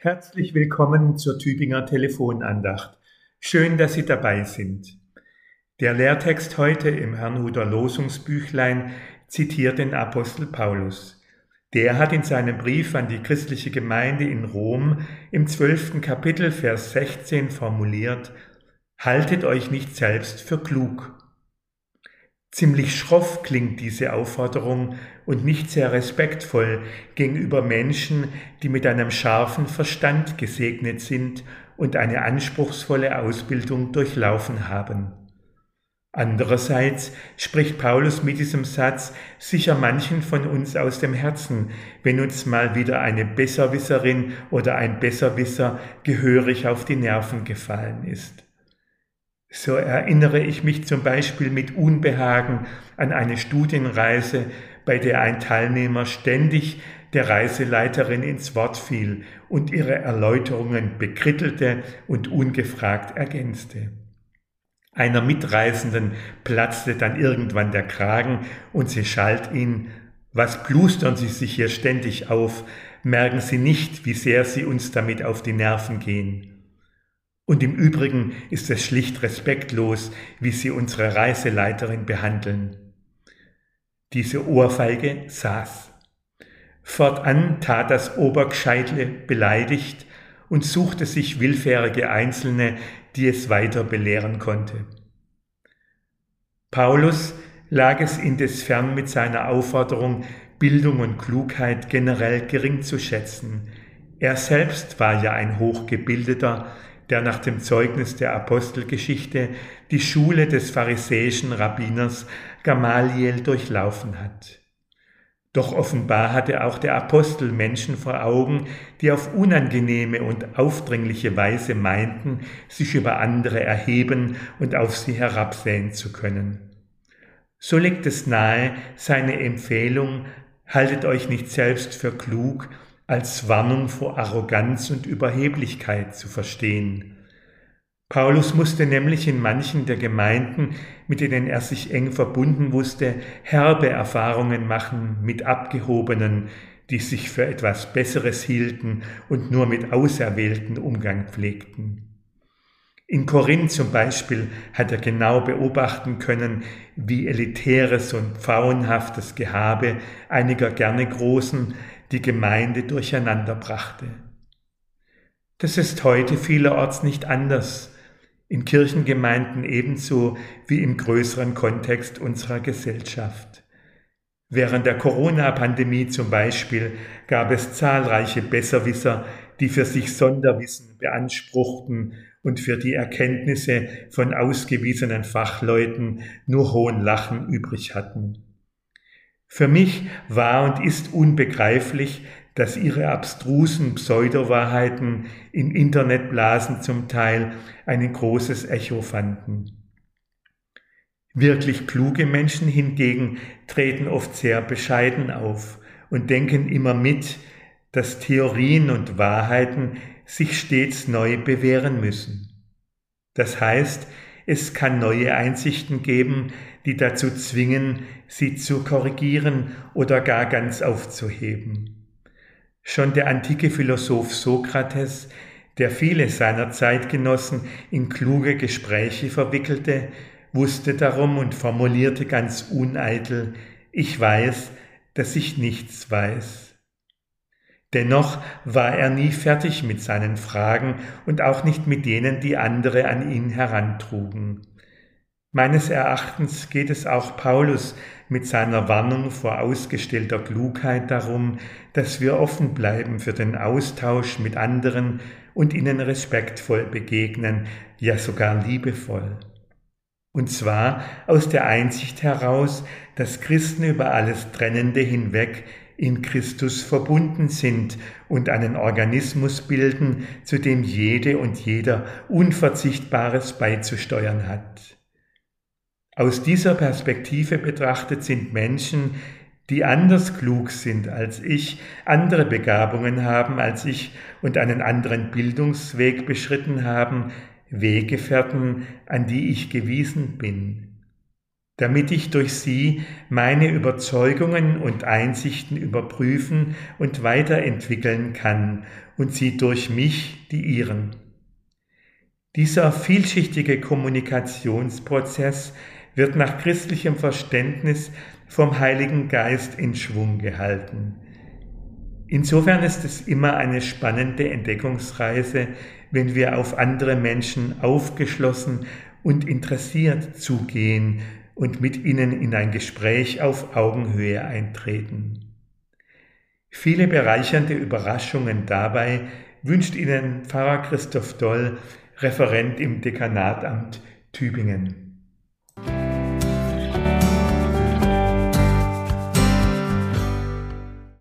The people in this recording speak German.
Herzlich willkommen zur Tübinger Telefonandacht. Schön, dass Sie dabei sind. Der Lehrtext heute im Herrnhuter Losungsbüchlein zitiert den Apostel Paulus. Der hat in seinem Brief an die christliche Gemeinde in Rom im zwölften Kapitel Vers 16 formuliert, Haltet euch nicht selbst für klug. Ziemlich schroff klingt diese Aufforderung und nicht sehr respektvoll gegenüber Menschen, die mit einem scharfen Verstand gesegnet sind und eine anspruchsvolle Ausbildung durchlaufen haben. Andererseits spricht Paulus mit diesem Satz sicher manchen von uns aus dem Herzen, wenn uns mal wieder eine Besserwisserin oder ein Besserwisser gehörig auf die Nerven gefallen ist. So erinnere ich mich zum Beispiel mit Unbehagen an eine Studienreise, bei der ein Teilnehmer ständig der Reiseleiterin ins Wort fiel und ihre Erläuterungen bekrittelte und ungefragt ergänzte. Einer Mitreisenden platzte dann irgendwann der Kragen und sie schalt ihn, was plustern Sie sich hier ständig auf, merken Sie nicht, wie sehr Sie uns damit auf die Nerven gehen. Und im Übrigen ist es schlicht respektlos, wie sie unsere Reiseleiterin behandeln. Diese Ohrfeige saß. Fortan tat das Obergscheitle beleidigt und suchte sich willfährige Einzelne, die es weiter belehren konnte. Paulus lag es indes fern mit seiner Aufforderung, Bildung und Klugheit generell gering zu schätzen. Er selbst war ja ein Hochgebildeter, der nach dem Zeugnis der Apostelgeschichte die Schule des pharisäischen Rabbiners Gamaliel durchlaufen hat. Doch offenbar hatte auch der Apostel Menschen vor Augen, die auf unangenehme und aufdringliche Weise meinten, sich über andere erheben und auf sie herabsehen zu können. So liegt es nahe, seine Empfehlung, haltet euch nicht selbst für klug, als Warnung vor Arroganz und Überheblichkeit zu verstehen. Paulus musste nämlich in manchen der Gemeinden, mit denen er sich eng verbunden wusste, herbe Erfahrungen machen mit Abgehobenen, die sich für etwas Besseres hielten und nur mit Auserwählten Umgang pflegten. In Korinth zum Beispiel hat er genau beobachten können, wie elitäres und pfauenhaftes Gehabe einiger gerne Großen die Gemeinde durcheinander brachte. Das ist heute vielerorts nicht anders, in Kirchengemeinden ebenso wie im größeren Kontext unserer Gesellschaft. Während der Corona-Pandemie zum Beispiel gab es zahlreiche Besserwisser, die für sich Sonderwissen beanspruchten und für die Erkenntnisse von ausgewiesenen Fachleuten nur hohen Lachen übrig hatten. Für mich war und ist unbegreiflich, dass ihre abstrusen Pseudowahrheiten in Internetblasen zum Teil ein großes Echo fanden. Wirklich kluge Menschen hingegen treten oft sehr bescheiden auf und denken immer mit, dass Theorien und Wahrheiten sich stets neu bewähren müssen. Das heißt, es kann neue Einsichten geben, die dazu zwingen, sie zu korrigieren oder gar ganz aufzuheben. Schon der antike Philosoph Sokrates, der viele seiner Zeitgenossen in kluge Gespräche verwickelte, wusste darum und formulierte ganz uneitel, ich weiß, dass ich nichts weiß. Dennoch war er nie fertig mit seinen Fragen und auch nicht mit denen, die andere an ihn herantrugen. Meines Erachtens geht es auch Paulus mit seiner Warnung vor ausgestellter Klugheit darum, dass wir offen bleiben für den Austausch mit anderen und ihnen respektvoll begegnen, ja sogar liebevoll. Und zwar aus der Einsicht heraus, dass Christen über alles Trennende hinweg in Christus verbunden sind und einen Organismus bilden, zu dem jede und jeder Unverzichtbares beizusteuern hat. Aus dieser Perspektive betrachtet sind Menschen, die anders klug sind als ich, andere Begabungen haben als ich und einen anderen Bildungsweg beschritten haben, Weggefährten, an die ich gewiesen bin. Damit ich durch sie meine Überzeugungen und Einsichten überprüfen und weiterentwickeln kann und sie durch mich die ihren. Dieser vielschichtige Kommunikationsprozess wird nach christlichem Verständnis vom Heiligen Geist in Schwung gehalten. Insofern ist es immer eine spannende Entdeckungsreise, wenn wir auf andere Menschen aufgeschlossen und interessiert zugehen und mit ihnen in ein Gespräch auf Augenhöhe eintreten. Viele bereichernde Überraschungen dabei wünscht Ihnen Pfarrer Christoph Doll, Referent im Dekanatamt Tübingen.